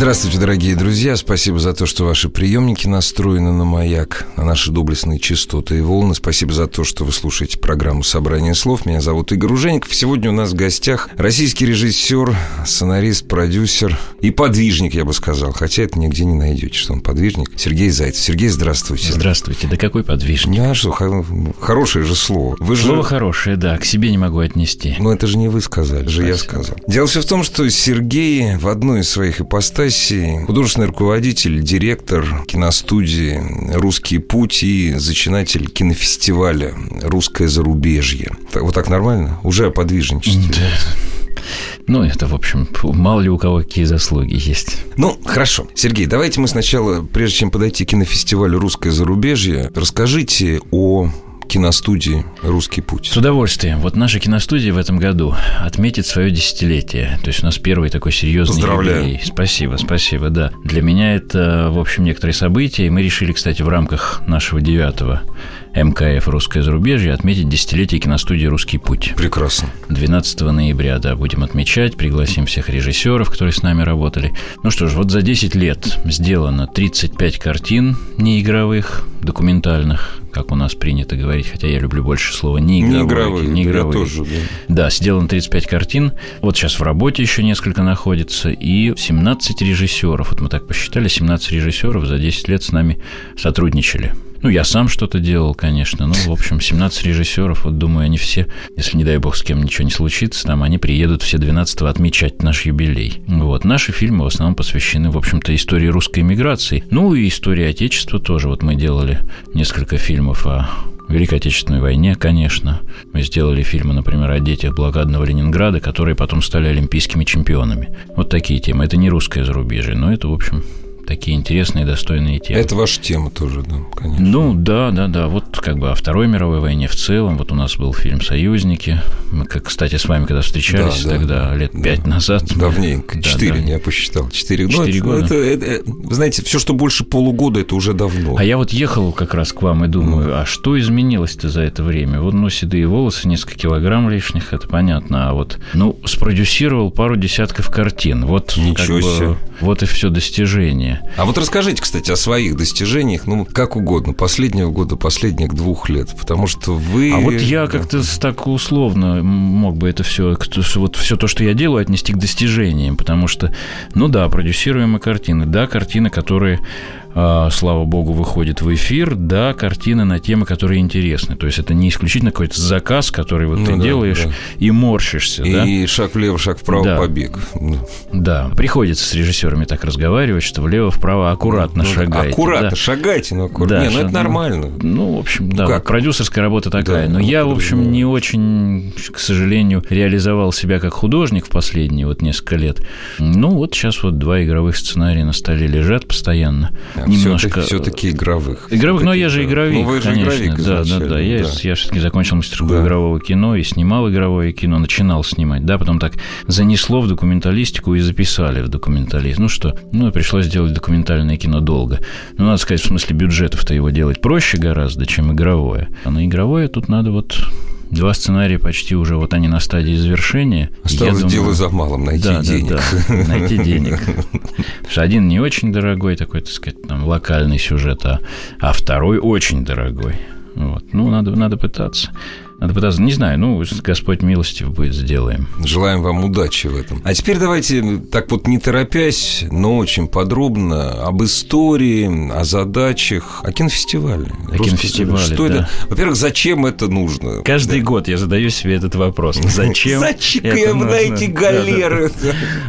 Здравствуйте, дорогие друзья. Спасибо за то, что ваши приемники настроены на маяк, на наши доблестные частоты и волны. Спасибо за то, что вы слушаете программу «Собрание слов». Меня зовут Игорь Ужеников. Сегодня у нас в гостях российский режиссер, сценарист, продюсер и подвижник, я бы сказал. Хотя это нигде не найдете, что он подвижник. Сергей Зайцев. Сергей, здравствуйте. Здравствуйте. Да какой подвижник? Ну, а что, хорошее же слово. Вы слово же... хорошее, да, к себе не могу отнести. Но это же не вы сказали, же я сказал. Дело все в том, что Сергей в одной из своих ипостасей Анастасии, художественный руководитель, директор киностудии «Русский путь» и зачинатель кинофестиваля «Русское зарубежье». Вот так нормально? Уже о подвижничестве. Да. Ну, это, в общем, мало ли у кого какие заслуги есть. Ну, хорошо. Сергей, давайте мы сначала, прежде чем подойти к кинофестивалю «Русское зарубежье», расскажите о киностудии «Русский путь». С удовольствием. Вот наша киностудия в этом году отметит свое десятилетие. То есть у нас первый такой серьезный Поздравляю. юбилей. Спасибо, спасибо, да. Для меня это, в общем, некоторые события. И мы решили, кстати, в рамках нашего девятого МКФ «Русское зарубежье» отметить десятилетие киностудии «Русский путь». Прекрасно. 12 ноября, да, будем отмечать, пригласим всех режиссеров, которые с нами работали. Ну что ж, вот за 10 лет сделано 35 картин неигровых, документальных, как у нас принято говорить, хотя я люблю больше слова неигровые. Неигровые, неигровые. Я тоже, да. Да, сделано 35 картин. Вот сейчас в работе еще несколько находится. И 17 режиссеров. Вот мы так посчитали, 17 режиссеров за 10 лет с нами сотрудничали. Ну, я сам что-то делал, конечно. Ну, в общем, 17 режиссеров, вот думаю, они все, если, не дай бог, с кем ничего не случится, там они приедут все 12 отмечать наш юбилей. Вот. Наши фильмы в основном посвящены, в общем-то, истории русской миграции. Ну, и истории Отечества тоже. Вот мы делали несколько фильмов о Великой Отечественной войне, конечно. Мы сделали фильмы, например, о детях блокадного Ленинграда, которые потом стали олимпийскими чемпионами. Вот такие темы. Это не русское зарубежье, но это, в общем, такие интересные, достойные темы. Это ваша тема тоже, да, конечно. Ну, да, да, да. Вот как бы о Второй мировой войне в целом. Вот у нас был фильм «Союзники». Мы, как, кстати, с вами когда встречались да, да, тогда, лет да, пять назад. Давненько. Четыре, да, да. я посчитал. Четыре года. Четыре года. Это, это, это, вы знаете, все, что больше полугода, это уже давно. А я вот ехал как раз к вам и думаю, mm. а что изменилось-то за это время? Вот, ну, седые волосы, несколько килограмм лишних, это понятно. А вот, ну, спродюсировал пару десятков картин. Вот, Ничего как себе. Бы, вот и все достижение. А вот расскажите, кстати, о своих достижениях, ну, как угодно, последнего года, последних двух лет, потому что вы... А вот я как-то так условно мог бы это все, вот все то, что я делаю, отнести к достижениям, потому что, ну да, продюсируемые картины, да, картины, которые слава богу, выходит в эфир, да, картины на темы, которые интересны. То есть это не исключительно какой-то заказ, который вот ну, ты да, делаешь да. и морщишься. И да? шаг влево, шаг вправо, да. побег. Да, приходится с режиссерами так разговаривать, что влево-вправо аккуратно ну, шагайте. Аккуратно да. шагайте, но аккуратно. Да, не, ну это нормально. Ну, в общем, да, как? продюсерская работа такая. Да, но я, в общем, не очень, к сожалению, реализовал себя как художник в последние вот несколько лет. Ну, вот сейчас вот два игровых сценария на столе лежат постоянно немножко... Все-таки игровых. Игровых, но я же игровик, ну, вы же конечно. Игровик да, да, да. Я, да. я все-таки закончил мастерскую да. игрового кино и снимал игровое кино, начинал снимать, да, потом так занесло в документалистику и записали в документалист. Ну что, ну, пришлось делать документальное кино долго. Ну, надо сказать, в смысле бюджетов-то его делать проще гораздо, чем игровое. А на игровое тут надо вот Два сценария почти уже, вот они на стадии завершения. Осталось думаю, дело за малым, найти да, денег. Да, да, найти денег. Потому что один не очень дорогой, такой, так сказать, там, локальный сюжет, а, а второй очень дорогой. Вот. Ну, надо, надо пытаться. Надо пытаться, не знаю, ну, Господь милостив будет, сделаем. Желаем вам удачи в этом. А теперь давайте, так вот не торопясь, но очень подробно об истории, о задачах, о кинофестивале. О кинофестивале, Что да. это? Во-первых, зачем это нужно? Каждый да. год я задаю себе этот вопрос. Зачем Зачем на эти галеры?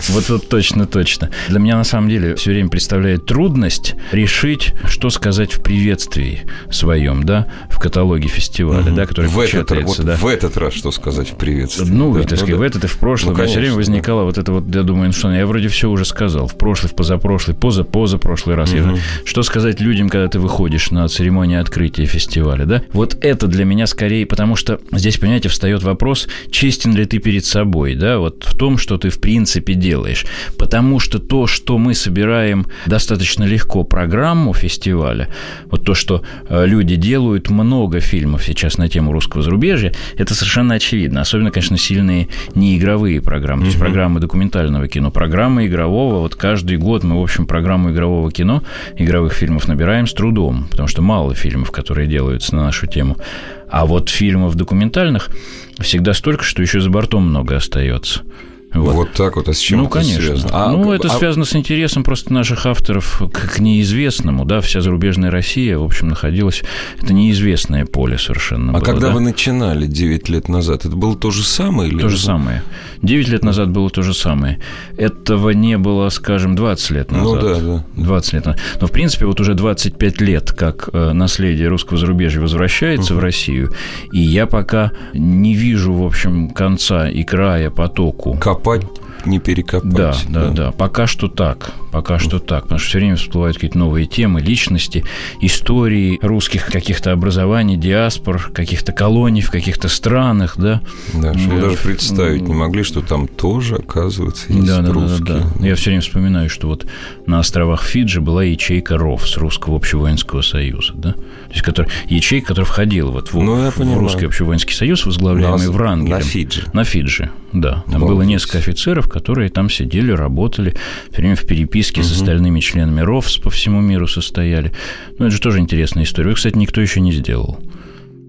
Вот вот точно, точно. Для меня, на самом деле, все время представляет трудность решить, что сказать в приветствии своем, да, в каталоге фестиваля, да, который в этот вот да. в этот раз что сказать в приветствии? Ну, да, так сказать, ну, в этот и в прошлом. Ну, меня все конечно, время возникало вот это вот, я думаю, ну что, ну, я вроде все уже сказал. В прошлый, в позапрошлый, поза, поза прошлый раз. Я, что сказать людям, когда ты выходишь на церемонию открытия фестиваля, да? Вот это для меня скорее, потому что здесь, понимаете, встает вопрос, честен ли ты перед собой, да, вот в том, что ты в принципе делаешь. Потому что то, что мы собираем достаточно легко программу фестиваля, вот то, что э, люди делают много фильмов сейчас на тему русского зарубежья, это совершенно очевидно. Особенно, конечно, сильные неигровые программы, то есть программы документального кино, программы игрового. Вот каждый год мы, в общем, программу игрового кино, игровых фильмов набираем с трудом, потому что мало фильмов, которые делаются на нашу тему. А вот фильмов документальных всегда столько, что еще за бортом много остается. Вот. вот так вот, а с чем ну, это конечно. связано? А, ну, это а... связано с интересом просто наших авторов к, к неизвестному, да, вся зарубежная Россия, в общем, находилась, это неизвестное поле совершенно А было, когда да? вы начинали 9 лет назад, это было то же самое? Или то же самое. 9 лет назад было то же самое. Этого не было, скажем, 20 лет назад. Ну, да, да. 20 лет назад. Но, в принципе, вот уже 25 лет, как э, наследие русского зарубежья возвращается uh-huh. в Россию, и я пока не вижу, в общем, конца и края потоку. Копать не перекопать. Да, да, да, да. Пока что так. Пока что так. Потому что все время всплывают какие-то новые темы, личности, истории русских каких-то образований, диаспор, каких-то колоний в каких-то странах, да. Да, что вы даже представить не могли, что там тоже, оказывается, есть да, да, русские. Да, да, да. Я все время вспоминаю, что вот на островах Фиджи была ячейка РОВ с Русского общевоинского союза, да. То есть который, ячейка, которая входила вот в, ну, в Русский общевоинский союз, возглавляемый на, Врангелем. На Фиджи. На Фиджи, да. Там Молодец. было несколько офицеров, которые там сидели, работали, все время в переписке угу. с остальными членами РОВС по всему миру состояли. Ну, это же тоже интересная история. Кстати, никто еще не сделал.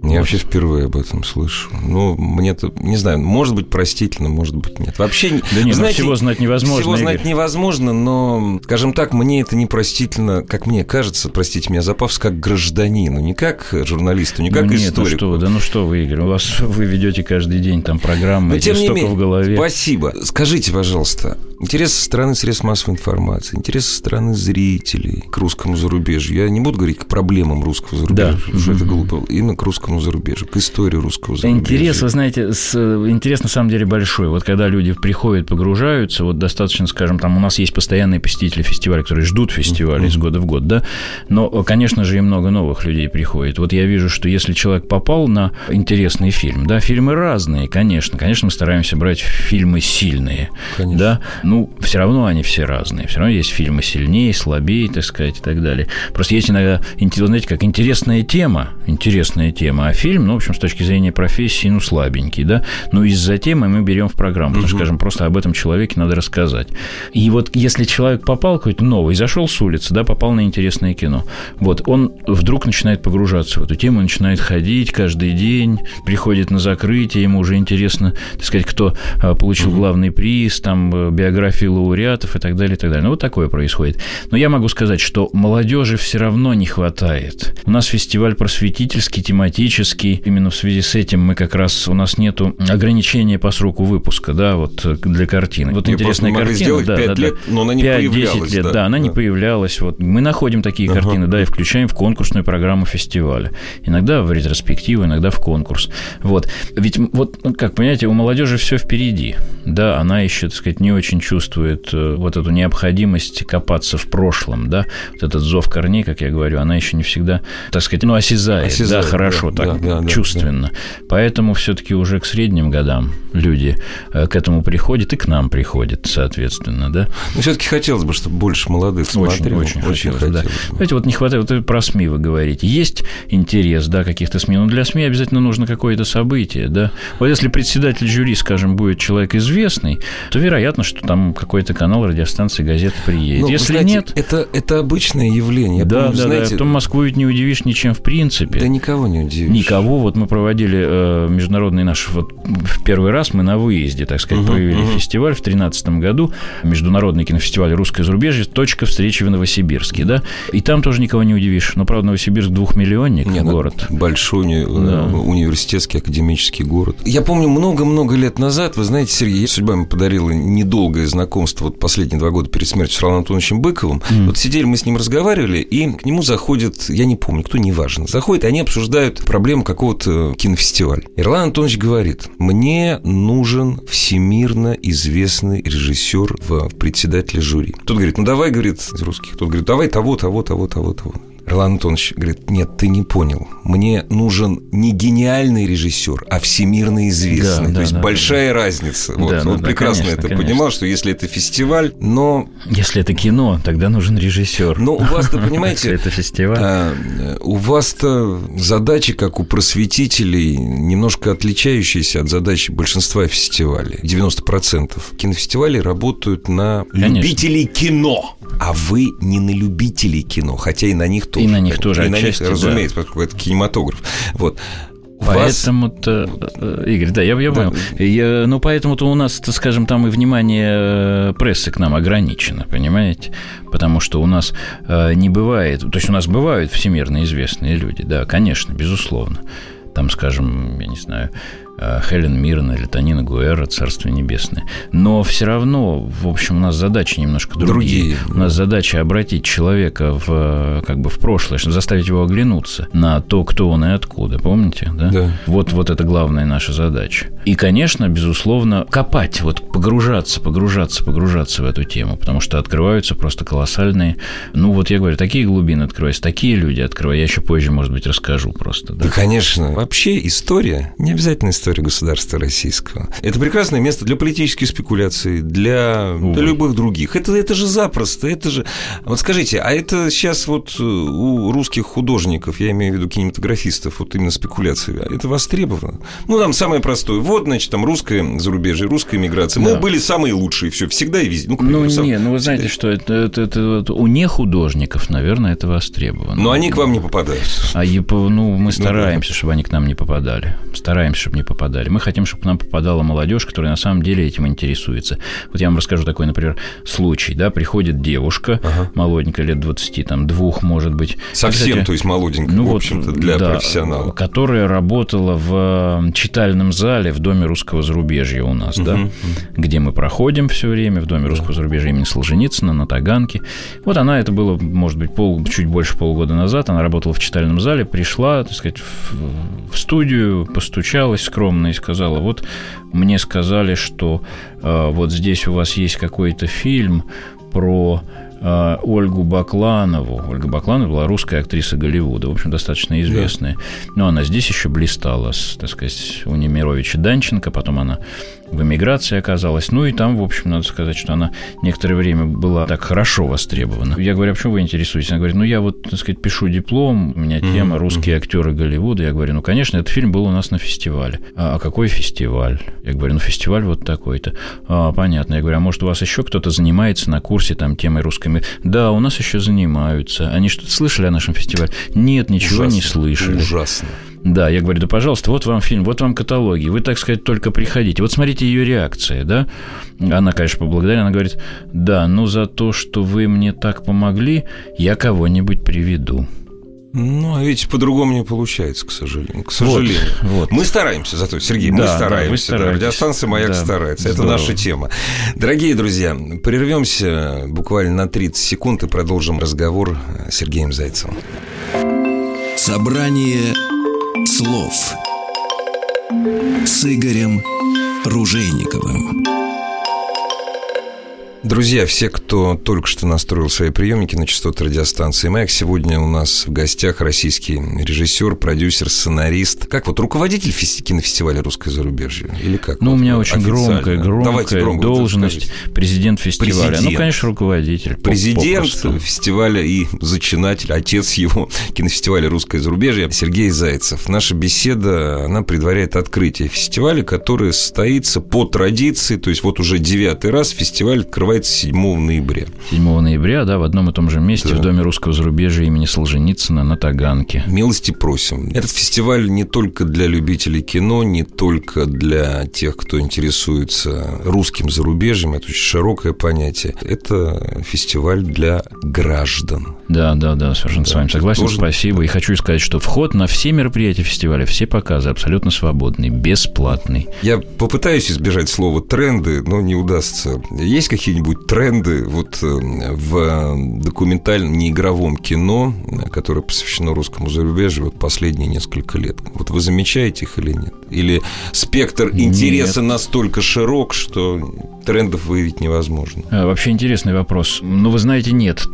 Я вообще впервые об этом слышу. Ну, мне-то, не знаю, может быть простительно, может быть нет. Вообще, да нет, знаете, всего знать невозможно. Всего Игорь. знать невозможно, но, скажем так, мне это не простительно, как мне кажется, простите меня за пафос, как гражданину, не как журналисту, не как ну, нет, историку. Ну что вы, да ну что вы, Игорь, у вас вы ведете каждый день там программы, но, тем не менее, в голове. Спасибо. Скажите, пожалуйста, интерес со стороны средств массовой информации, интерес со стороны зрителей к русскому зарубежью. Я не буду говорить к проблемам русского зарубежья, да. потому что это глупо. Именно к русскому зарубежью, к истории русского зарубежья. Интерес, вы знаете, с, интерес на самом деле большой. Вот когда люди приходят, погружаются, вот достаточно, скажем, там у нас есть постоянные посетители фестиваля, которые ждут фестиваля mm-hmm. из года в год, да, но, конечно же, и много новых людей приходит. Вот я вижу, что если человек попал на интересный фильм, да, фильмы разные, конечно, конечно, мы стараемся брать фильмы сильные, конечно. да, ну, все равно они все разные, все равно есть фильмы сильнее, слабее, так сказать, и так далее. Просто есть иногда, знаете, как интересная тема, интересная тема, а фильм, ну, в общем, с точки зрения профессии, ну, слабенький, да, но из-за темы мы берем в программу, потому что, скажем, просто об этом человеке надо рассказать. И вот если человек попал какой-то новый, зашел с улицы, да, попал на интересное кино, вот, он вдруг начинает погружаться в эту тему, начинает ходить каждый день, приходит на закрытие, ему уже интересно, так сказать, кто получил главный приз, там, биографии лауреатов и так далее, и так далее. Ну, вот такое происходит. Но я могу сказать, что молодежи все равно не хватает. У нас фестиваль просветительский, тематический. Именно в связи с этим мы как раз, у нас нету ограничения по сроку выпуска, да, вот для картины. Вот Ее интересная картина. сделать да, 5 да, лет, но она не 5-10 появлялась. лет, да, да, она да. не появлялась. Вот мы находим такие Ага. картины, да, и включаем в конкурсную программу фестиваля. Иногда в ретроспективу, иногда в конкурс. Вот. Ведь вот, ну, как понимаете, у молодежи все впереди. Да, она еще, так сказать, не очень чувствует э, вот эту необходимость копаться в прошлом, да, вот этот зов корней, как я говорю, она еще не всегда, так сказать, ну, осязает, Осязает, да, хорошо, да, так, да, да, чувственно. Поэтому все-таки уже к средним годам люди э, к этому приходят и к нам приходят, соответственно, да. Но все-таки хотелось бы, чтобы больше молодых Очень, смотрело. очень, хотелось, да. хотелось бы. Знаете, вот не хватает, вот про СМИ вы говорите. Есть интерес, да, каких-то СМИ, но для СМИ обязательно нужно какое-то событие, да. Вот если председатель жюри, скажем, будет человек известный, то вероятно, что там какой-то канал, радиостанции, газеты приедет. Ну, если знаете, нет... это, это обычное явление. Да, помню, да, знаете, да. Потом Москву ведь не удивишь ничем в принципе. да никого не удивишь. Никого. Вот мы проводили э, международный наш вот в первый раз мы на выезде, так сказать, Мгм, провели мгм. фестиваль в 2013 году, международный кинофестиваль «Русское зарубежье», точка встречи в Новосибирске, да, и там тоже никого не удивишь. Но, правда, Новосибирск двухмиллионник Не, ну, город. Большой уни- Да. э, университетский академический город. Я помню, много-много лет назад, вы знаете, Сергей, судьба мне подарила недолгое близкое знакомство вот последние два года перед смертью с Романом Антоновичем Быковым. Mm. Вот сидели мы с ним разговаривали, и к нему заходит, я не помню, кто, неважно, заходит, и они обсуждают проблему какого-то кинофестиваля. Ирлан Антонович говорит, мне нужен всемирно известный режиссер в председателе жюри. Тот говорит, ну давай, говорит, из русских. Тот говорит, давай того, того, того, того, того. Ролан Антонович говорит, нет, ты не понял. Мне нужен не гениальный режиссер, а всемирно известный. Да, То да, есть да, большая да. разница. Вот. Да, Он да, прекрасно конечно, это конечно. понимал, что если это фестиваль, но... Если это кино, тогда нужен режиссер. Но у вас-то, понимаете... это фестиваль. А, у вас-то задачи, как у просветителей, немножко отличающиеся от задач большинства фестивалей. 90% кинофестивалей работают на любителей кино. А вы не на любителей кино, хотя и на них тоже. И на них тоже, и на них, разумеется, да. поскольку это кинематограф. Вот. Поэтому-то, э, Игорь, да, я, я да. понял. Я, ну, поэтому-то у нас, скажем, там и внимание э, прессы к нам ограничено, понимаете? Потому что у нас э, не бывает, то есть у нас бывают всемирно известные люди, да, конечно, безусловно. Там, скажем, я не знаю, Э, Хелен Мирна или Танина Гуэра, Царство Небесное. Но все равно, в общем, у нас задачи немножко другие. другие. У нас задача обратить человека в, как бы в прошлое, чтобы заставить его оглянуться на то, кто он и откуда. Помните? Да? да. Вот, вот это главная наша задача. И, конечно, безусловно, копать, вот погружаться, погружаться, погружаться в эту тему, потому что открываются просто колоссальные... Ну, вот я говорю, такие глубины открываются, такие люди открываются. Я еще позже, может быть, расскажу просто. Да, да конечно. Вообще история, не обязательно история истории государства российского. Это прекрасное место для политических спекуляций, для, для любых других. Это, это же запросто, это же... Вот скажите, а это сейчас вот э, у русских художников, я имею в виду кинематографистов, вот именно спекуляции, а это востребовано? Ну, там самое простое. Вот, значит, там русское зарубежье, русская миграция. Мы да. были самые лучшие, все, всегда и везде. Ну, ну сам... не, ну вы знаете, что это, это, это, это у не художников, наверное, это востребовано. Но они к вам не попадают. А ну, мы стараемся, ну, да. чтобы они к нам не попадали. Стараемся, чтобы не попадали попадали. Мы хотим, чтобы к нам попадала молодежь, которая на самом деле этим интересуется. Вот я вам расскажу такой, например, случай. Да, приходит девушка, ага. молоденькая, лет 20, там, двух, может быть. Совсем, кстати, то есть молоденькая, ну, в общем-то, для да, профессионала. Которая работала в читальном зале в Доме русского зарубежья у нас, угу. да, где мы проходим все время, в Доме русского зарубежья имени Солженицына на Таганке. Вот она, это было, может быть, пол, чуть больше полугода назад, она работала в читальном зале, пришла, так сказать, в, в студию, постучалась скромно скромно и сказала, вот мне сказали, что э, вот здесь у вас есть какой-то фильм про э, Ольгу Бакланову. Ольга Бакланова была русская актриса Голливуда, в общем, достаточно известная. Да. Но она здесь еще блистала с, так сказать, у Немировича Данченко, потом она в эмиграции оказалась. Ну и там, в общем, надо сказать, что она некоторое время была так хорошо востребована. Я говорю, а почему вы интересуетесь? Она говорит, ну я вот, так сказать, пишу диплом, у меня тема «Русские актеры Голливуда». Я говорю, ну, конечно, этот фильм был у нас на фестивале. А, а какой фестиваль? Я говорю, ну, фестиваль вот такой-то. А, понятно. Я говорю, а может, у вас еще кто-то занимается на курсе там темой русской... Да, у нас еще занимаются. Они что-то слышали о нашем фестивале? Нет, ничего ужасно, не слышали. Ужасно. Да, я говорю, да, пожалуйста, вот вам фильм, вот вам каталоги, вы, так сказать, только приходите. Вот смотрите ее реакция, да? Она, конечно, поблагодарила, она говорит, да, ну за то, что вы мне так помогли, я кого-нибудь приведу. Ну, а ведь по-другому не получается, к сожалению. К сожалению. Вот, вот. Мы стараемся зато, Сергей, да, мы стараемся. Да, да, радиостанция «Маяк» да, старается. Это здорово. наша тема. Дорогие друзья, прервемся буквально на 30 секунд и продолжим разговор с Сергеем Зайцевым. Собрание слов с Игорем Ружейниковым. Друзья, все, кто только что настроил свои приемники на частоты радиостанции «Маяк», сегодня у нас в гостях российский режиссер, продюсер, сценарист. Как вот руководитель кинофестиваля «Русское зарубежье» или как? Ну, вот, у меня очень громкая, громкая громко должность президент фестиваля. Президент. Ну, конечно, руководитель. Президент попросту. фестиваля и зачинатель, отец его кинофестиваля «Русское зарубежье» Сергей Зайцев. Наша беседа, она предваряет открытие фестиваля, который состоится по традиции, то есть вот уже девятый раз фестиваль открывает называется 7 ноября. 7 ноября, да, в одном и том же месте да. в Доме русского зарубежья имени Солженицына на Таганке. Милости просим. Этот фестиваль не только для любителей кино, не только для тех, кто интересуется русским зарубежьем, это очень широкое понятие. Это фестиваль для граждан. Да, да, да, совершенно да. с вами согласен. Тоже... Спасибо. И хочу сказать, что вход на все мероприятия фестиваля, все показы абсолютно свободный, бесплатный. Я попытаюсь избежать слова тренды, но не удастся. Есть какие-нибудь тренды вот э, в документальном неигровом кино, которое посвящено русскому зарубежью вот последние несколько лет? Вот вы замечаете их или нет? Или спектр интереса нет. настолько широк, что трендов выявить невозможно? А, вообще интересный вопрос. Ну, вы знаете, нет.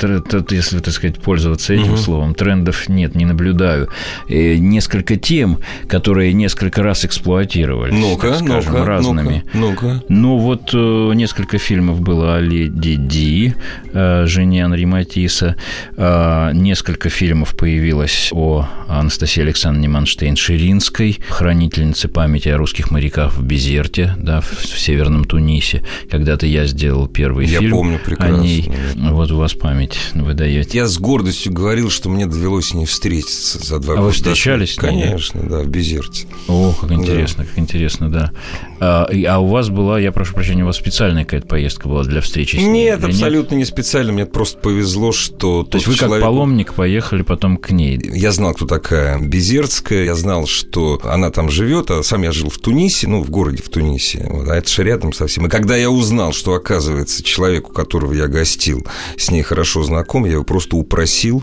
Если, так сказать, пользоваться этим угу. словом, трендов нет, не наблюдаю. И э, несколько тем, которые несколько раз эксплуатировались, ну-ка, скажем, ну-ка, разными. Ну-ка, ну-ка. Ну, вот э, несколько фильмов было Леди Ди, э, жене Анри Матисса. Несколько фильмов появилось о Анастасии Александровне Манштейн-Ширинской, хранительнице памяти о русских моряках в Безерте, да, в Северном Тунисе. Когда-то я сделал первый я фильм помню прекрасно. о ней. Вот у вас память вы даете. Я с гордостью говорил, что мне довелось с ней встретиться за два а года. А вы встречались? Конечно, да, в Безерте. О, как интересно, да. как интересно, да. А, а у вас была, я прошу прощения, у вас специальная какая-то поездка была для встречи с ней? Нет, абсолютно нет? не специально. Мне просто повезло, что... То есть вы человек... как паломник поехали потом к ней? Я знал, кто такая Безерская. Я знал, что она там живет, а сам я жил в Тунисе, ну, в городе в Тунисе. Вот, а это же рядом совсем. И когда я узнал, что, оказывается, человек, у которого я гостил, с ней хорошо знаком, я его просто упросил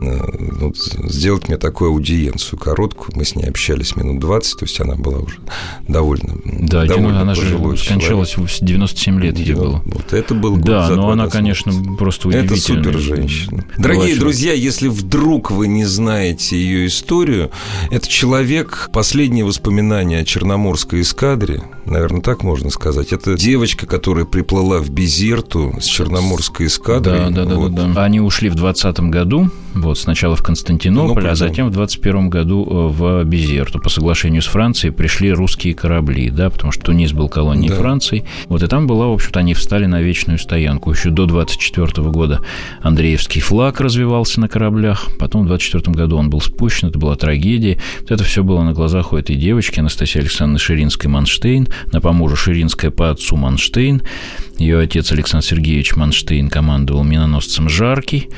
э, вот, сделать мне такую аудиенцию короткую. Мы с ней общались минут 20, то есть она была уже довольно да, довольно она же скончалась в 97 лет ей было. Вот это был год Да, но она, конечно, просто удивительная. Это супер женщина. Дорогие друзья, если вдруг вы не знаете ее историю, это человек, последние воспоминания о Черноморской эскадре, наверное, так можно сказать. Это девочка, которая приплыла в Безерту с Черноморской эскадрой. Да, да, вот. да, да. Они ушли в 20 году, вот сначала в Константинополь, ну, а затем в 21 году э, в Безерту. По соглашению с Францией пришли русские корабли, да, потому что Тунис был колонией да. Франции. Вот и там была, в общем-то, они встали на вечную стоянку. Еще до 24 года Андреевский флаг развивался на кораблях, потом в 24 году он был спущен, это была трагедия. Вот это все было на глазах у этой девочки, Анастасии Александровны Ширинской-Манштейн, на помужу Ширинская по отцу Манштейн. Ее отец Александр Сергеевич Манштейн командовал миноносцем «Жаркий»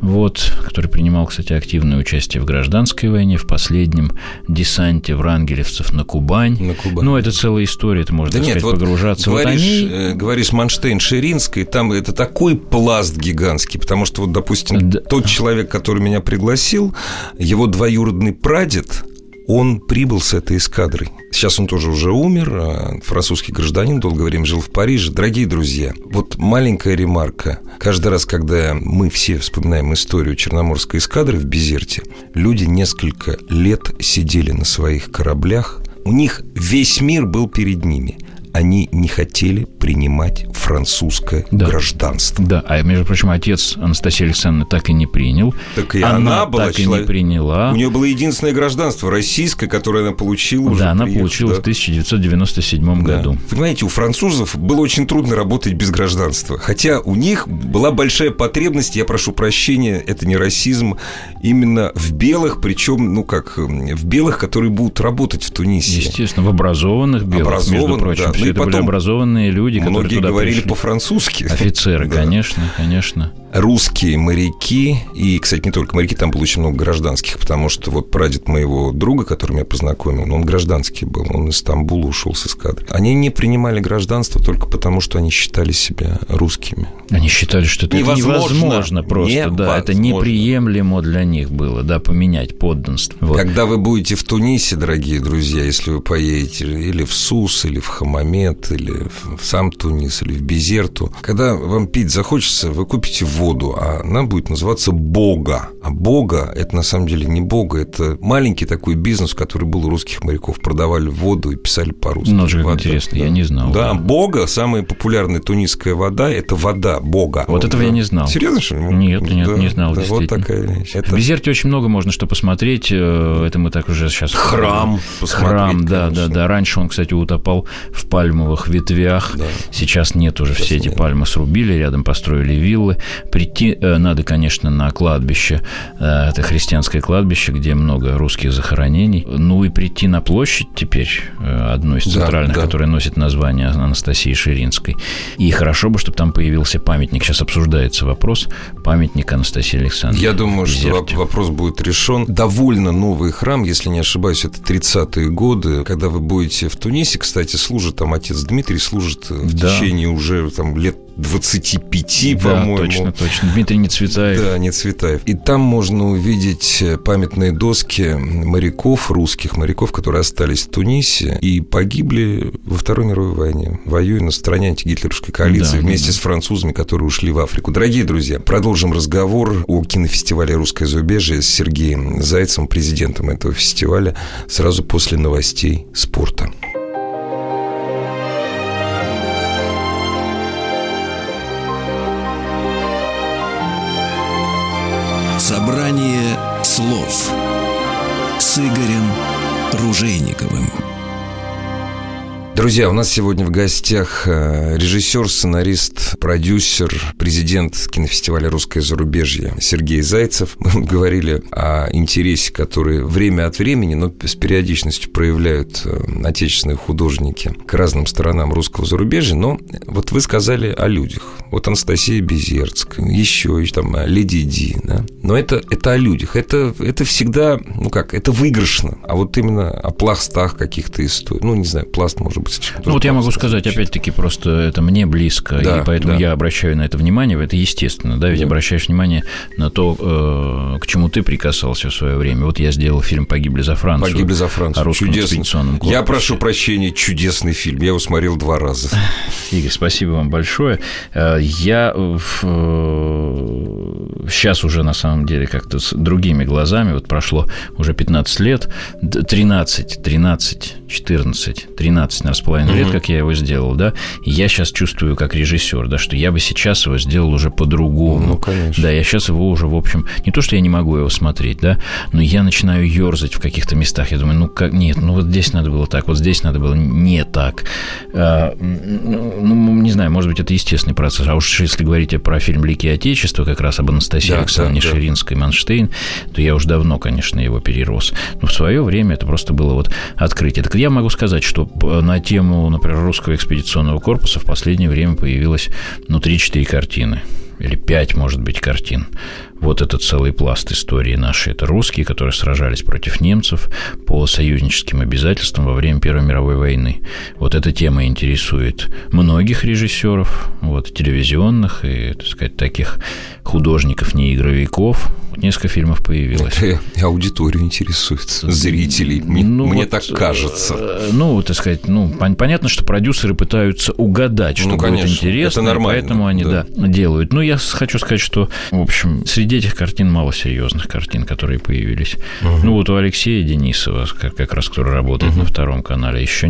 вот, который принимал, кстати, активное участие в гражданской войне, в последнем десанте врангелевцев на Кубань. На Кубань. Ну, это целая история, это можно, да так нет, сказать, вот погружаться. Говоришь, вот они... Э, говоришь Манштейн-Ширинской, там это такой пласт гигантский, потому что, вот, допустим, да. тот человек, который меня пригласил, его двоюродный прадед, он прибыл с этой эскадрой. Сейчас он тоже уже умер, а французский гражданин, долгое время жил в Париже. Дорогие друзья, вот маленькая ремарка. Каждый раз, когда мы все вспоминаем историю Черноморской эскадры в Безерте, люди несколько лет сидели на своих кораблях, у них весь мир был перед ними – они не хотели принимать французское да. гражданство. Да, а между прочим, отец Анастасии Александровны так и не принял. Так и она, она была так человек... и не приняла. У нее было единственное гражданство российское, которое она получила да, уже. Да, она получила да. в 1997 да. году. Понимаете, у французов было очень трудно работать без гражданства. Хотя у них была большая потребность, я прошу прощения, это не расизм, именно в белых, причем, ну как, в белых, которые будут работать в Тунисе. Естественно, в образованных белых, образованных, между прочим. Да. Все ну, это были образованные люди, которые туда говорили по-французски. Офицеры, да. конечно, конечно русские моряки, и, кстати, не только моряки, там было очень много гражданских, потому что вот прадед моего друга, которым я познакомил, он гражданский был, он из Стамбула ушел с эскадры. Они не принимали гражданство только потому, что они считали себя русскими. Они считали, что это невозможно, невозможно просто, невозможно. да, это неприемлемо для них было, да, поменять подданство. Вот. Когда вы будете в Тунисе, дорогие друзья, если вы поедете или в Сус, или в Хамамет, или в сам Тунис, или в Безерту, когда вам пить захочется, вы купите воду, а она будет называться Бога. А Бога – это на самом деле не Бога, это маленький такой бизнес, который был у русских моряков. Продавали воду и писали по-русски. Ну, же интересно, да. я не знал. Да, да, Бога, самая популярная тунисская вода – это вода Бога. Вот, вот этого да. я не знал. Серьезно, что ли? Нет, нет, да, не знал, да, Вот такая вещь. Это... В Безерте очень много можно что посмотреть. Э, это мы так уже сейчас... Храм Храм, да, да, да. Раньше он, кстати, утопал в пальмовых ветвях. Да. Сейчас нет уже, Сейчас все нет. эти пальмы срубили, рядом построили виллы. Прийти э, надо, конечно, на кладбище, э, это христианское кладбище, где много русских захоронений. Ну и прийти на площадь теперь, э, одну из центральных, да, да. которая носит название Анастасии Ширинской. И хорошо бы, чтобы там появился памятник. Сейчас обсуждается вопрос памятника Анастасии Александровны. Я думаю, что вопрос будет решен. Довольно новый храм, если не ошибаюсь, это 30-е годы, когда вы будете в Тунисе, кстати, служит там отец Дмитрий, служит в да. течение уже там лет 25, да, по-моему. точно, точно. Дмитрий Нецветаев. Да, Нецветаев. И там можно увидеть памятные доски моряков, русских моряков, которые остались в Тунисе и погибли во Второй мировой войне, воюя на стороне антигитлеровской коалиции да, вместе да. с французами, которые ушли в Африку. Дорогие друзья, продолжим разговор о кинофестивале «Русское зарубежье» с Сергеем Зайцем, президентом этого фестиваля, сразу после новостей спорта. Собрание слов с Игорем Ружейниковым. Друзья, у нас сегодня в гостях э, режиссер, сценарист, продюсер, президент кинофестиваля «Русское зарубежье» Сергей Зайцев. Мы говорили о интересе, который время от времени, но с периодичностью проявляют э, отечественные художники к разным сторонам русского зарубежья. Но вот вы сказали о людях. Вот Анастасия Безерцкая, еще там Леди Ди. Да? Но это, это о людях. Это, это всегда, ну как, это выигрышно. А вот именно о пластах каких-то историй. Ну, не знаю, пласт может быть ну, вот я могу сказать, опять-таки, просто это мне близко, да, и поэтому да. я обращаю на это внимание, это естественно, да, ведь да. обращаешь внимание на то, э, к чему ты прикасался в свое время. Вот я сделал фильм «Погибли за Францию». «Погибли за Францию». О русском Чудесный. экспедиционном корпусе. Я прошу прощения, чудесный фильм, я его смотрел два раза. Игорь, спасибо вам большое. Э, я сейчас уже, на самом деле, как-то с другими глазами, вот прошло уже 15 лет, 13, 13, 14, 13, наверное, с половиной лет, как я его сделал, да, я сейчас чувствую как режиссер, да, что я бы сейчас его сделал уже по-другому. Ну, конечно. Да, я сейчас его уже, в общем, не то, что я не могу его смотреть, да, но я начинаю ерзать в каких-то местах. Я думаю, ну как, нет, ну вот здесь надо было так, вот здесь надо было не так. А, ну, не знаю, может быть, это естественный процесс. А уж если говорить про фильм «Лики Отечества», как раз об Анастасии да, Александровне да, да. Ширинской «Манштейн», то я уже давно, конечно, его перерос. Но в свое время это просто было вот открытие. Так я могу сказать, что на тему, например, русского экспедиционного корпуса в последнее время появилось ну, 3-4 картины. Или 5, может быть, картин вот этот целый пласт истории нашей. Это русские, которые сражались против немцев по союзническим обязательствам во время Первой мировой войны. Вот эта тема интересует многих режиссеров, вот, телевизионных и, так сказать, таких художников, не игровиков. Несколько фильмов появилось. Это аудиторию интересует, зрителей. Мне, ну, мне вот, так кажется. Э, ну, так сказать, ну, понятно, что продюсеры пытаются угадать, что ну, конечно, будет интересно, это нормально, поэтому они да. Да, делают. Ну, я хочу сказать, что, в общем, среди среди этих картин мало серьезных картин, которые появились. Угу. Ну, вот у Алексея Денисова, как, как раз который работает угу. на втором канале, еще,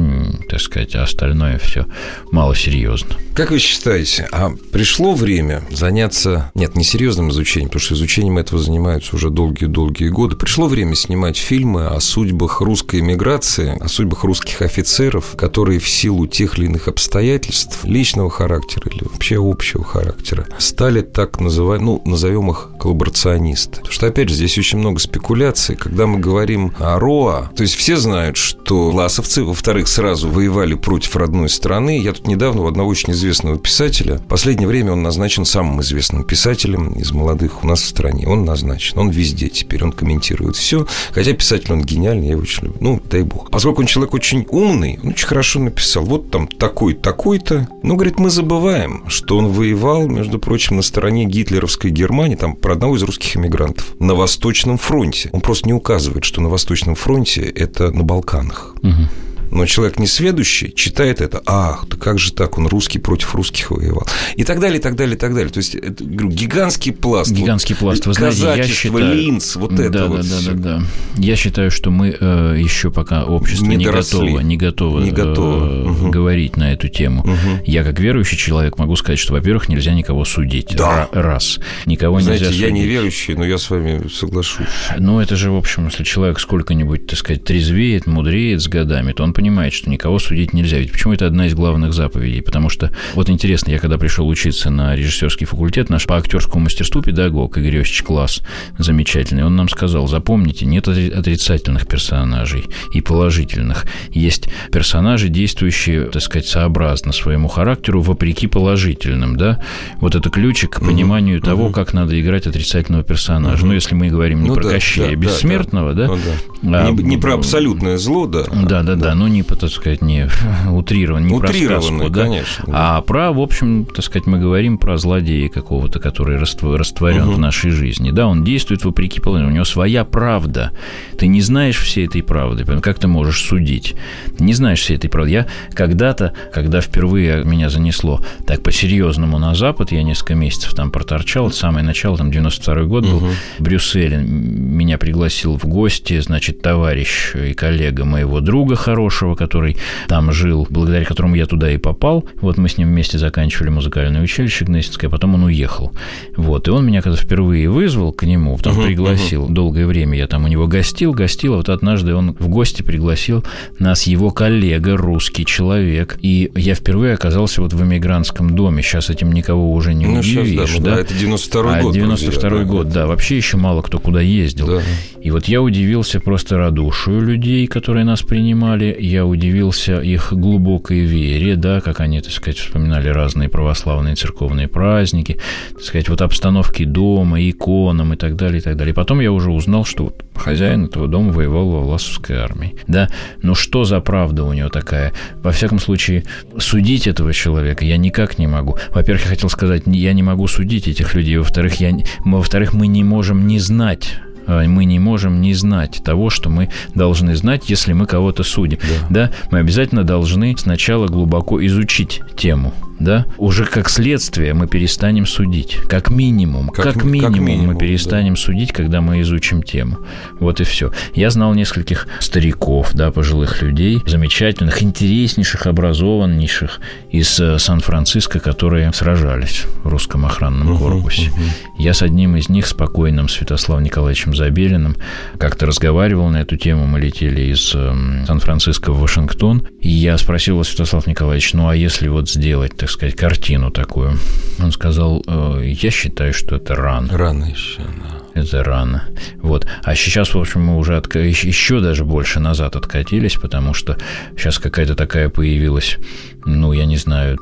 так сказать, а остальное все мало серьезно. Как вы считаете, а пришло время заняться, нет, не серьезным изучением, потому что изучением этого занимаются уже долгие-долгие годы, пришло время снимать фильмы о судьбах русской эмиграции, о судьбах русских офицеров, которые в силу тех или иных обстоятельств личного характера или вообще общего характера стали так называемые, ну, назовем их коллаборационисты. Потому что, опять же, здесь очень много спекуляций. Когда мы говорим о РОА, то есть все знают, что ласовцы, во-вторых, сразу воевали против родной страны. Я тут недавно у одного очень известного писателя, в последнее время он назначен самым известным писателем из молодых у нас в стране. Он назначен, он везде теперь, он комментирует все. Хотя писатель он гениальный, я его очень люблю. Ну, дай бог. Поскольку он человек очень умный, он очень хорошо написал. Вот там такой, такой-то. Ну, говорит, мы забываем, что он воевал, между прочим, на стороне гитлеровской Германии, там про одного из русских эмигрантов на Восточном фронте. Он просто не указывает, что на Восточном фронте это на Балканах. Угу. Но человек несведущий читает это, ах, да как же так, он русский против русских воевал. И так далее, и так далее, и так далее. То есть, это, говорю, гигантский пласт. Гигантский вот, пласт. Вы знаете, я считаю... линз, вот это да, вот да, да, да, да. Я считаю, что мы э, еще пока общество не, не готово, не готово, не готово. Э, угу. говорить на эту тему. Угу. Я, как верующий человек, могу сказать, что, во-первых, нельзя никого судить. Да. Раз. Никого Знаете, нельзя судить. я не верующий, но я с вами соглашусь. Ну, это же, в общем, если человек сколько-нибудь, так сказать, трезвеет, мудреет с годами, то он понимает, что никого судить нельзя. Ведь почему это одна из главных заповедей? Потому что, вот интересно, я когда пришел учиться на режиссерский факультет, наш по актерскому мастерству педагог Игорь Иосифович Класс, замечательный, он нам сказал, запомните, нет отрицательных персонажей и положительных. Есть персонажи, действующие, так сказать, сообразно своему характеру, вопреки положительным, да? Вот это ключик к пониманию угу, того, угу. как надо играть отрицательного персонажа. Угу. Ну, если мы говорим не ну, про да, Кощея да, Бессмертного, да? да? Ну, да. А, не, не про абсолютное зло, да? Да, да, да, ну не, так сказать, не утрирован, не про сказку, да? конечно. Да. А про, в общем, так сказать, мы говорим про злодея какого-то, который растворен угу. в нашей жизни. Да, он действует вопреки положению, у него своя правда. Ты не знаешь всей этой правды, как ты можешь судить? Ты не знаешь всей этой правды. Я когда-то, когда впервые меня занесло так по-серьезному на Запад, я несколько месяцев там проторчал, это самое начало, там 92 год был, угу. в Брюсселе, меня пригласил в гости, значит, товарищ и коллега моего друга хорошего, который там жил, благодаря которому я туда и попал. Вот мы с ним вместе заканчивали музыкальное училище Гнесинское, а потом он уехал. Вот, и он меня когда впервые вызвал к нему, потом uh-huh, пригласил. Uh-huh. Долгое время я там у него гостил, гостил, а вот однажды он в гости пригласил нас его коллега, русский человек. И я впервые оказался вот в эмигрантском доме. Сейчас этим никого уже не ну, удивишь, сейчас, да, да? да? Это 92-й а, год. 92-й год, да. Вообще еще мало кто куда ездил. Да. И вот я удивился просто радушию людей, которые нас принимали. Я удивился их глубокой вере, да, как они, так сказать, вспоминали разные православные церковные праздники, так сказать, вот обстановки дома, иконам и так далее, и так далее. И потом я уже узнал, что вот хозяин этого дома воевал во Власовской армии. Да, ну что за правда у него такая? Во всяком случае, судить этого человека я никак не могу. Во-первых, я хотел сказать, я не могу судить этих людей. Во-вторых, я, во-вторых, мы не можем не знать мы не можем не знать того, что мы должны знать, если мы кого-то судим. Да. да, мы обязательно должны сначала глубоко изучить тему да, уже как следствие мы перестанем судить. Как минимум, как, как, минимум, как минимум мы перестанем да. судить, когда мы изучим тему. Вот и все. Я знал нескольких стариков, да, пожилых людей, замечательных, интереснейших, образованнейших из э, Сан-Франциско, которые сражались в русском охранном корпусе. Угу. Я с одним из них, спокойным Святославом Николаевичем Забелиным, как-то разговаривал на эту тему. Мы летели из эм, Сан-Франциско в Вашингтон. И я спросил Святослав Николаевич, ну а если вот сделать, так сказать, картину такую. Он сказал, «Э, я считаю, что это рано. Рано еще, да. Это рано. Вот. А сейчас, в общем, мы уже отка... еще даже больше назад откатились, потому что сейчас какая-то такая появилась, ну, я не знаю,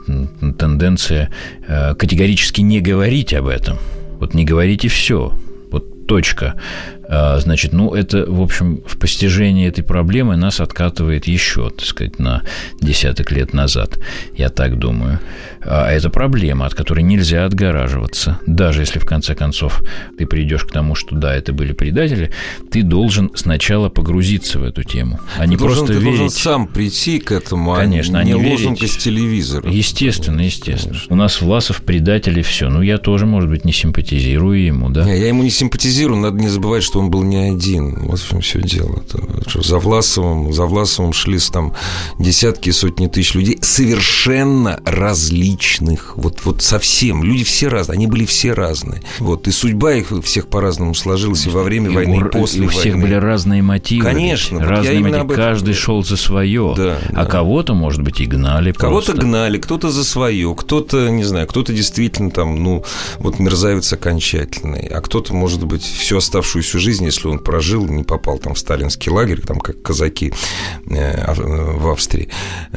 тенденция э, категорически не говорить об этом. Вот не говорите все. Точка. А, значит, ну, это, в общем, в постижении этой проблемы нас откатывает еще, так сказать, на десяток лет назад, я так думаю. А это проблема, от которой нельзя отгораживаться. Даже если, в конце концов, ты придешь к тому, что да, это были предатели, ты должен сначала погрузиться в эту тему, а не должен, просто ты верить. должен сам прийти к этому, Конечно, а не лозунг верить. из телевизора. Естественно, естественно. Конечно. У нас Власов предатели все. Ну, я тоже, может быть, не симпатизирую ему, да? Не, я ему не симпатизирую, надо не забывать, что он был не один. Вот в чем все дело. Что за Власовым, за Власовым шли там десятки, сотни тысяч людей совершенно различных. Вот, вот совсем. Люди все разные. Они были все разные. Вот. И судьба их всех по-разному сложилась и во время и войны, и после и у всех войны. были разные мотивы. Конечно. Разные вот мотивы. Каждый шел за свое. Да, а да. кого-то, может быть, и гнали Кого-то гнали, кто-то за свое, кто-то, не знаю, кто-то действительно там, ну, вот мерзавец окончательный, а кто-то, может быть, всю оставшуюся жизнь, если он прожил, не попал там в сталинский лагерь, там как казаки э, в Австрии.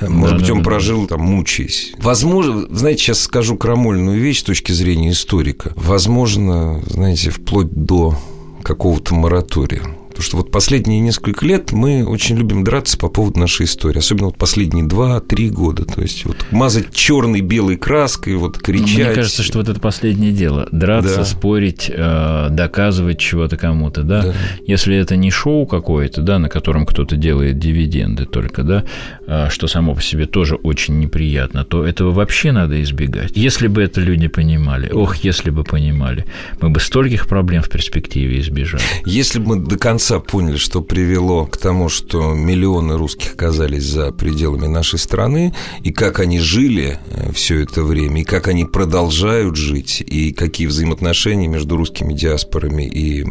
Может да, быть, да, он да, прожил там мучаясь. Возможно, знаете, сейчас скажу крамольную вещь с точки зрения историка. Возможно, знаете, вплоть до какого-то моратория. Потому что вот последние несколько лет мы очень любим драться по поводу нашей истории. Особенно вот последние два-три года. То есть вот мазать черной белой краской, вот кричать. Мне кажется, что вот это последнее дело. Драться, да. спорить, э, доказывать чего-то кому-то, да? да. Если это не шоу какое-то, да, на котором кто-то делает дивиденды только, да, э, что само по себе тоже очень неприятно, то этого вообще надо избегать. Если бы это люди понимали, ох, если бы понимали, мы бы стольких проблем в перспективе избежали. Если бы мы до конца конца поняли, что привело к тому, что миллионы русских оказались за пределами нашей страны, и как они жили э, все это время, и как они продолжают жить, и какие взаимоотношения между русскими диаспорами и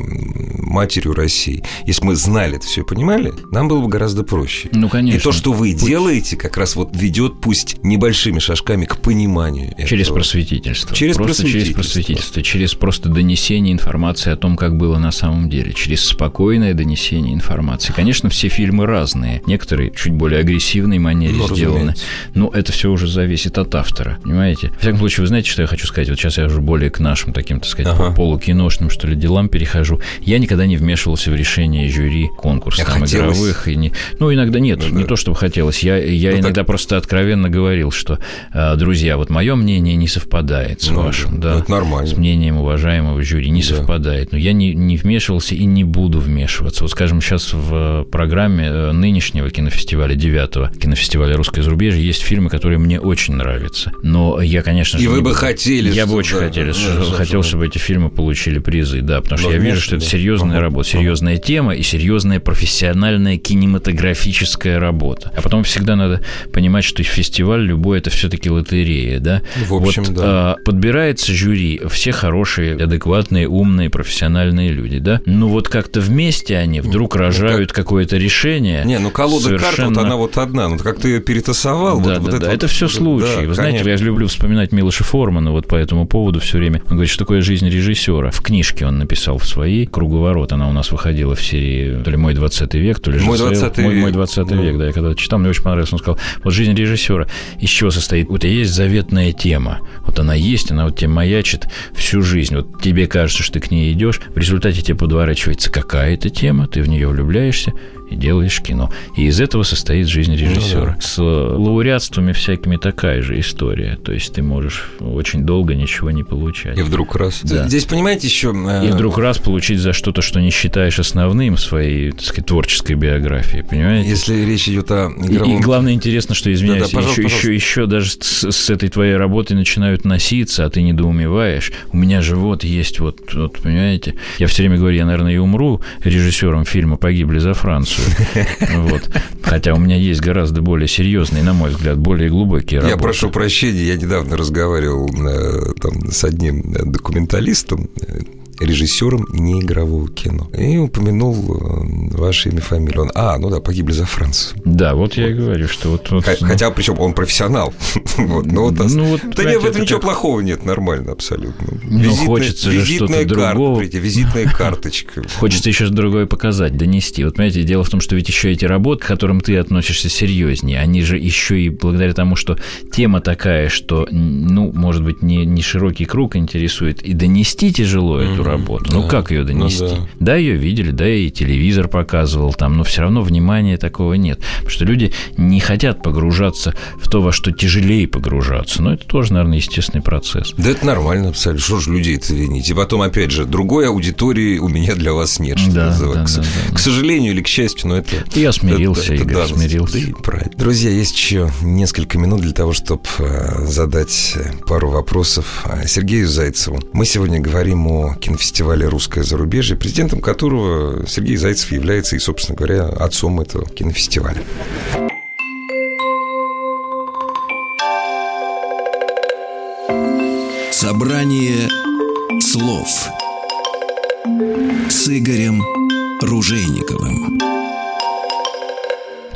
матерью России. Если мы знали это все понимали, нам было бы гораздо проще. Ну, конечно. И то, что вы Пусть... делаете, как раз вот ведет, пусть небольшими шажками, к пониманию Через этого. просветительство. Через просто просветительство. через просветительство. Через просто донесение информации о том, как было на самом деле. Через спокойное донесение информации. Конечно, все фильмы разные. Некоторые чуть более агрессивной манере ну, сделаны. Разумеется. Но это все уже зависит от автора. Понимаете? В всяком случае, вы знаете, что я хочу сказать? Вот сейчас я уже более к нашим таким, так сказать, ага. полукиношным, что ли, делам перехожу. Я никогда не вмешивался в решение жюри конкурсов там, игровых. И не... Ну, иногда нет, ну, не да. то, чтобы хотелось. Я, я ну, иногда так... просто откровенно говорил, что, э, друзья, вот мое мнение не совпадает с ну, вашим. Да, это нормально. С мнением уважаемого жюри не да. совпадает. Но я не, не вмешивался и не буду вмешиваться. Вот, скажем, сейчас в программе э, нынешнего кинофестиваля, девятого кинофестиваля «Русское зарубежье» есть фильмы, которые мне очень нравятся. Но я, конечно же... И вы бы хотели... Я бы очень да, хотели, да, хотел, чтобы эти фильмы получили призы, да, потому что я вижу, что это серьезная ага, работа, серьезная тема и серьезная профессиональная кинематографическая работа. А потом всегда надо понимать, что фестиваль любой это все-таки лотерея, да? В общем, вот, да. А, подбирается жюри, все хорошие, адекватные, умные, профессиональные люди, да? Ну вот как-то вместе вдруг ну, рожают как... какое-то решение. Не, ну колода совершенно... карт, вот она вот одна, ну как ты ее перетасовал. Да, вот, да, вот да, это, это все случаи. Да, Вы конечно. знаете, я люблю вспоминать Милоша Формана вот по этому поводу все время. Он говорит, что такое жизнь режиссера. В книжке он написал в своей «Круговорот», она у нас выходила в серии то ли «Мой 20 век», то ли «Мой 20 век». «Мой 20 век», да, я когда читал, мне очень понравилось. Он сказал, вот жизнь режиссера из чего состоит? Вот есть заветная тема. Вот она есть, она вот тебе маячит всю жизнь. Вот тебе кажется, что ты к ней идешь, в результате тебе подворачивается какая-то тема, ты в нее влюбляешься, и делаешь кино. И из этого состоит жизнь режиссера. Ну, да. С лауреатствами всякими такая же история. То есть ты можешь очень долго ничего не получать. И вдруг раз. Да. Здесь, понимаете, еще... Э, и вдруг раз получить за что-то, что не считаешь основным в своей, так сказать, творческой биографии, понимаете? Если речь идет о игровом... И, и главное, интересно, что, извиняюсь, да, да, пожалуйста, еще, пожалуйста. еще, еще даже с, с этой твоей работой начинают носиться, а ты недоумеваешь. У меня же вот есть вот, вот, понимаете? Я все время говорю, я, наверное, и умру режиссером фильма «Погибли за Францию». Вот. Хотя у меня есть гораздо более серьезные, на мой взгляд, более глубокие работы. Я прошу прощения, я недавно разговаривал э, там, с одним документалистом, режиссером неигрового кино. И упомянул э, ваше имя, фамилию. Он, а, ну да, погибли за Францию. Да, вот я и говорю, что вот... вот Хотя, ну... причем он профессионал. вот, но вот, ну, вот, да нет, в этом ничего как... плохого нет, нормально абсолютно. Ну, визитная, хочется же что-то другого. Визитная карточка. Хочется еще другое показать, донести. Вот, понимаете, дело в том, что ведь еще эти работы, к которым ты относишься серьезнее, они же еще и благодаря тому, что тема такая, что, ну, может быть, не, не широкий круг интересует, и донести тяжело эту работу. Ну, да. Ну, как ее донести? Ну, да. да, ее видели, да, и телевизор показывал там, но все равно внимания такого нет. Потому что люди не хотят погружаться в то, во что тяжелее погружаться. Но это тоже, наверное, естественный процесс. Да это нормально абсолютно. Что же людей это винить? И потом, опять же, другой аудитории у меня для вас нет, что да, называется. Да, да, да, к, сожалению или к счастью, но это... Я смирился, это, это, Игорь, смирился. Да, правильно. Друзья, есть еще несколько минут для того, чтобы э, задать пару вопросов Сергею Зайцеву. Мы сегодня говорим о кинофестивале фестиваля «Русское зарубежье», президентом которого Сергей Зайцев является и, собственно говоря, отцом этого кинофестиваля. Собрание слов с Игорем Ружейниковым.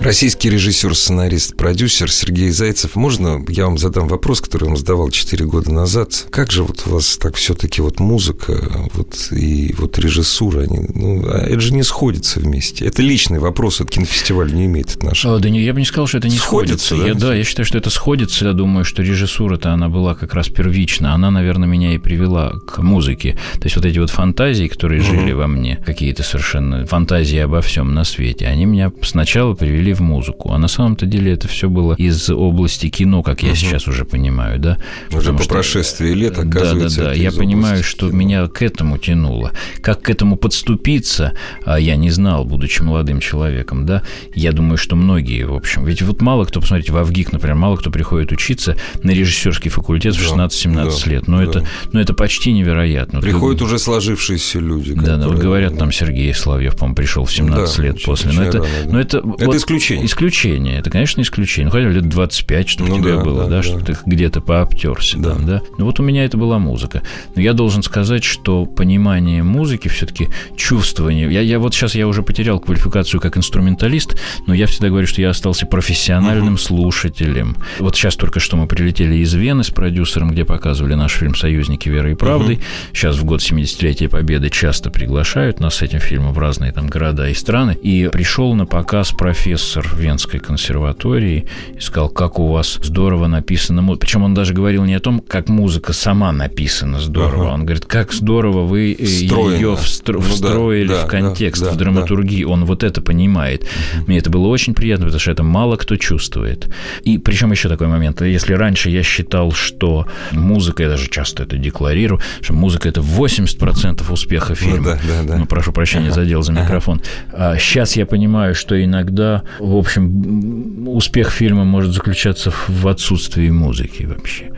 Российский режиссер, сценарист, продюсер Сергей Зайцев. Можно я вам задам вопрос, который вам задавал 4 года назад? Как же вот у вас так все-таки вот музыка вот и вот режиссура, они, ну, а это же не сходится вместе. Это личный вопрос, от кинофестиваля не имеет отношения. А, да не, я бы не сказал, что это не сходится. сходится. Да? Я, да, я считаю, что это сходится. Я думаю, что режиссура-то она была как раз первична. Она, наверное, меня и привела к музыке. То есть вот эти вот фантазии, которые угу. жили во мне, какие-то совершенно фантазии обо всем на свете, они меня сначала привели в музыку. А на самом-то деле это все было из области кино, как я угу. сейчас уже понимаю, да? Уже по что... прошествии лет, оказывается, Да, да, да. Я понимаю, что кино. меня к этому тянуло. Как к этому подступиться, а я не знал, будучи молодым человеком, да? Я думаю, что многие, в общем. Ведь вот мало кто, посмотрите, в Авгик, например, мало кто приходит учиться на режиссерский факультет в 16-17 да, лет. Но, да. это, но это почти невероятно. Приходят вот, уже сложившиеся люди. Да, да, вот говорят, там Сергей Соловьев, по-моему, пришел в 17 да, лет после. Но это, рано, да. но это, это вот исключение. Исключение. Это, конечно, исключение. Ну, хотя лет 25, чтобы ну, тебе да, было, да, да, да, чтобы ты где-то пообтерся. Да. Там, да. Ну, вот у меня это была музыка. Но я должен сказать, что понимание музыки, все-таки чувствование. Я, я вот сейчас я уже потерял квалификацию как инструменталист, но я всегда говорю, что я остался профессиональным угу. слушателем. Вот сейчас только что мы прилетели из Вены с продюсером, где показывали наш фильм «Союзники веры и правды». Угу. Сейчас в год 70-летия Победы часто приглашают нас с этим фильмом в разные там города и страны. И пришел на показ профессор Венской консерватории и сказал, как у вас здорово написано. Причем он даже говорил не о том, как музыка сама написана здорово. Ага. Он говорит, как здорово вы э, Встроено. ее встро- ну, встроили да, в контекст, да, в драматургию. Да. Он вот это понимает. Мне это было очень приятно, потому что это мало кто чувствует. И причем еще такой момент. Если раньше я считал, что музыка, я даже часто это декларирую, что музыка это 80% успеха ну фильма. Ну, да, да, да. Ну, прошу прощения, задел за микрофон. А сейчас я понимаю, что иногда, в общем, успех фильма может заключаться в отсутствии музыки вообще.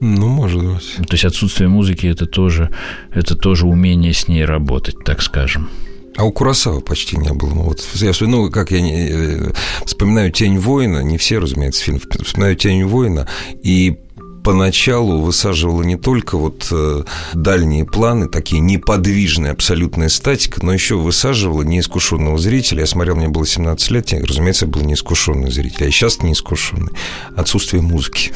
Ну, может быть. То есть отсутствие музыки это тоже, это тоже умение с ней работать, так скажем. А у Курасава почти не было. Ну, вот, я, ну, как я не, э, вспоминаю «Тень воина», не все, разумеется, фильм, вспоминаю «Тень воина», и поначалу высаживала не только вот э, дальние планы, такие неподвижные, абсолютная статика, но еще высаживала неискушенного зрителя. Я смотрел, мне было 17 лет, и, разумеется, был неискушенный зритель, а сейчас неискушенный. Отсутствие музыки.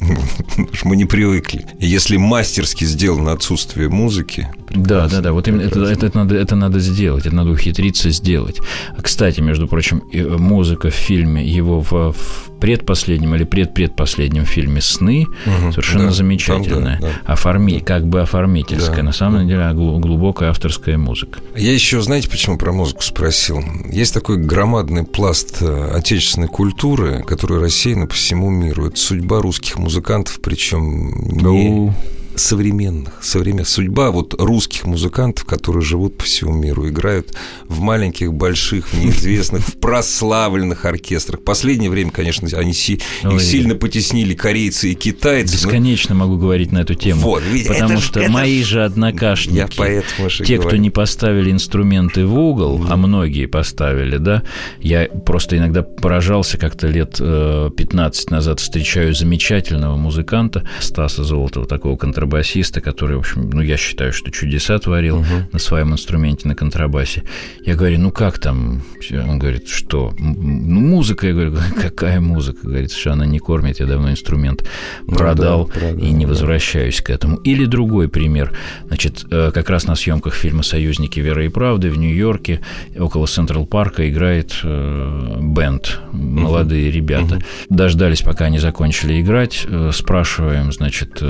Мы не привыкли. Если мастерски сделано отсутствие музыки... Да, да, да, вот именно это, это, это, надо, это надо сделать, это надо ухитриться сделать. Кстати, между прочим, музыка в фильме его в, в предпоследнем или предпредпоследнем фильме «Сны» угу, совершенно да, замечательная. Там, да, да. Оформи, как бы оформительская. Да, На самом да. деле глубокая авторская музыка. Я еще, знаете, почему про музыку спросил? Есть такой громадный пласт э, отечественной культуры, который рассеян по всему миру. Это судьба русских музыкантов, причем не современных, современных. Судьба вот русских музыкантов, которые живут по всему миру, играют в маленьких, больших, в неизвестных, в прославленных оркестрах. Последнее время, конечно, они си, их сильно потеснили корейцы и китайцы. Бесконечно но... могу говорить на эту тему. Вот, потому это, что это... мои же однокашники, Я поэтому те, кто не поставили инструменты в угол, а многие поставили, да, я просто иногда поражался как-то лет 15 э, назад встречаю замечательного музыканта Стаса Золотого, такого контрабаса контрабасиста, который, в общем, ну, я считаю, что чудеса творил угу. на своем инструменте, на контрабасе. Я говорю, ну, как там? Он говорит, что? Ну, музыка. Я говорю, какая музыка? Говорит, что она не кормит, я давно инструмент продал, продал, продал и не возвращаюсь к этому. Или другой пример. Значит, э, как раз на съемках фильма «Союзники веры и правды» в Нью-Йорке около Централ Парка играет э, бенд, молодые ребята. Угу. Дождались, пока они закончили играть, э, спрашиваем, значит,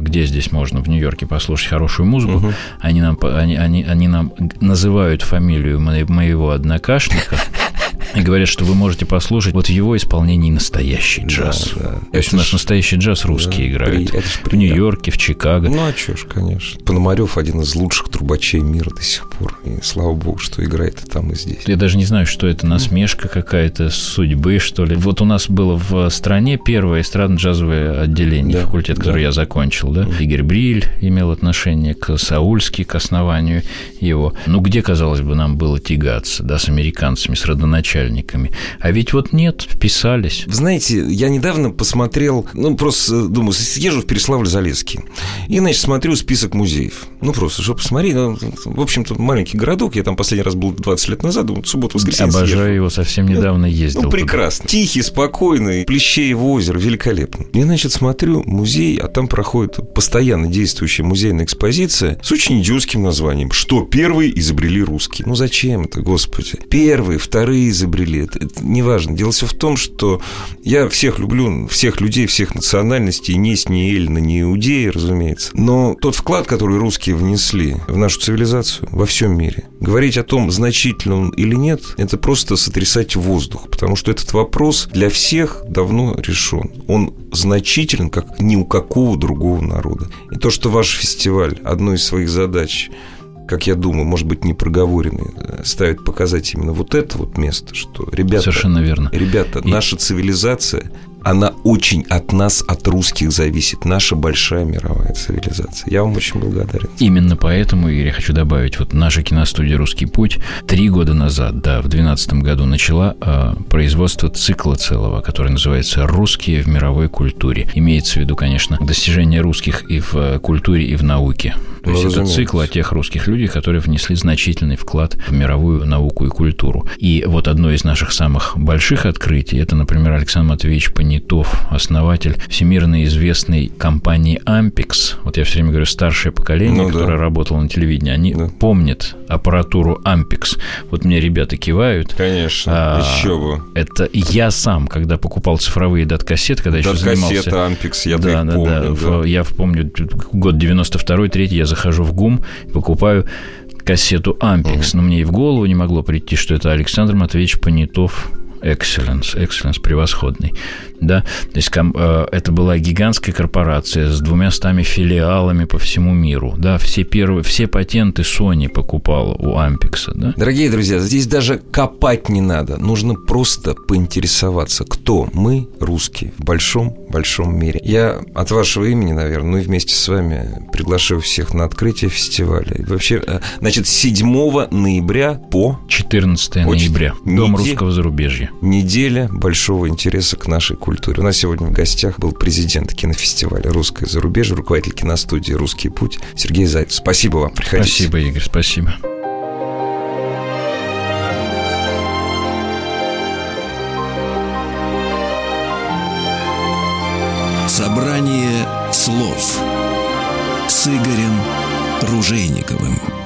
где здесь можно в Нью-Йорке послушать хорошую музыку. Угу. Они, нам, они, они, они нам называют фамилию моего однокашника и говорят, что вы можете послушать вот в его исполнении настоящий джаз. Да, да. То есть у нас настоящий джаз русские да, играют. При... В Нью-Йорке, в Чикаго. Ну, а что ж, конечно. Пономарев один из лучших трубачей мира до сих пор. И слава богу, что играет и там, и здесь. Я даже не знаю, что это, насмешка какая-то судьбы, что ли. Вот у нас было в стране первое эстрадно-джазовое отделение, да, факультет, который да. я закончил, да. Игорь Бриль имел отношение к Саульски, к основанию его. Ну, где, казалось бы, нам было тягаться, да, с американцами, с родоначальниками начальниками. А ведь вот нет, вписались. Знаете, я недавно посмотрел, ну, просто думаю, съезжу в Переславль-Залесский. И, значит, смотрю список музеев. Ну, просто, чтобы посмотреть. Ну, в общем-то, маленький городок. Я там последний раз был 20 лет назад, думаю, субботу, воскресенье Обожаю съезжу. его, совсем недавно ездил. Ну, прекрасно. Туда. Тихий, спокойный, Плещеево озеро, великолепно. И, значит, смотрю музей, а там проходит постоянно действующая музейная экспозиция с очень идиотским названием «Что первые изобрели русские». Ну, зачем это, господи? Первые, вторые изобрели изобрели. Это, это неважно. Дело все в том, что я всех люблю, всех людей, всех национальностей, ни с ни эльна, ни иудеи, разумеется. Но тот вклад, который русские внесли в нашу цивилизацию во всем мире, говорить о том, значительно он или нет, это просто сотрясать воздух, потому что этот вопрос для всех давно решен. Он значителен, как ни у какого другого народа. И то, что ваш фестиваль, одной из своих задач как я думаю, может быть, не проговоренный, э, ставит показать именно вот это вот место, что ребята... Совершенно верно. Ребята, И... наша цивилизация она очень от нас, от русских зависит. Наша большая мировая цивилизация. Я вам очень благодарен. Именно поэтому, Игорь, я хочу добавить, вот наша киностудия «Русский путь» три года назад, да, в 2012 году начала э, производство цикла целого, который называется «Русские в мировой культуре». Имеется в виду, конечно, достижения русских и в э, культуре, и в науке. То ну, есть это цикл о тех русских людях, которые внесли значительный вклад в мировую науку и культуру. И вот одно из наших самых больших открытий, это, например, Александр Матвеевич Панин Нетов, основатель всемирно известной компании Ampex. Вот я все время говорю, старшее поколение, ну, которое да. работало на телевидении, они да. помнят аппаратуру Ampex. Вот мне ребята кивают. Конечно, а, еще бы. Это я сам, когда покупал цифровые дат-кассеты, когда еще занимался... Ampex, я да, да, помню. Да, да. Я помню, год 92-3 я захожу в ГУМ, покупаю кассету Ampex, угу. но мне и в голову не могло прийти, что это Александр Матвеевич Понятов Excellence, excellence превосходный да, то есть э, это была гигантская корпорация с двумя стами филиалами по всему миру, да, все первые, все патенты Sony покупала у Ampex, да. Дорогие друзья, здесь даже копать не надо, нужно просто поинтересоваться, кто мы, русские, в большом-большом мире. Я от вашего имени, наверное, ну и вместе с вами приглашаю всех на открытие фестиваля. И вообще, э, значит, 7 ноября по... 14 ноября, Дом русского зарубежья. Неделя большого интереса к нашей культуре. У нас сегодня в гостях был президент кинофестиваля «Русское зарубежье», руководитель киностудии «Русский путь» Сергей Зайцев. Спасибо вам, приходите. Спасибо, Игорь, спасибо. Собрание слов с Игорем Ружейниковым.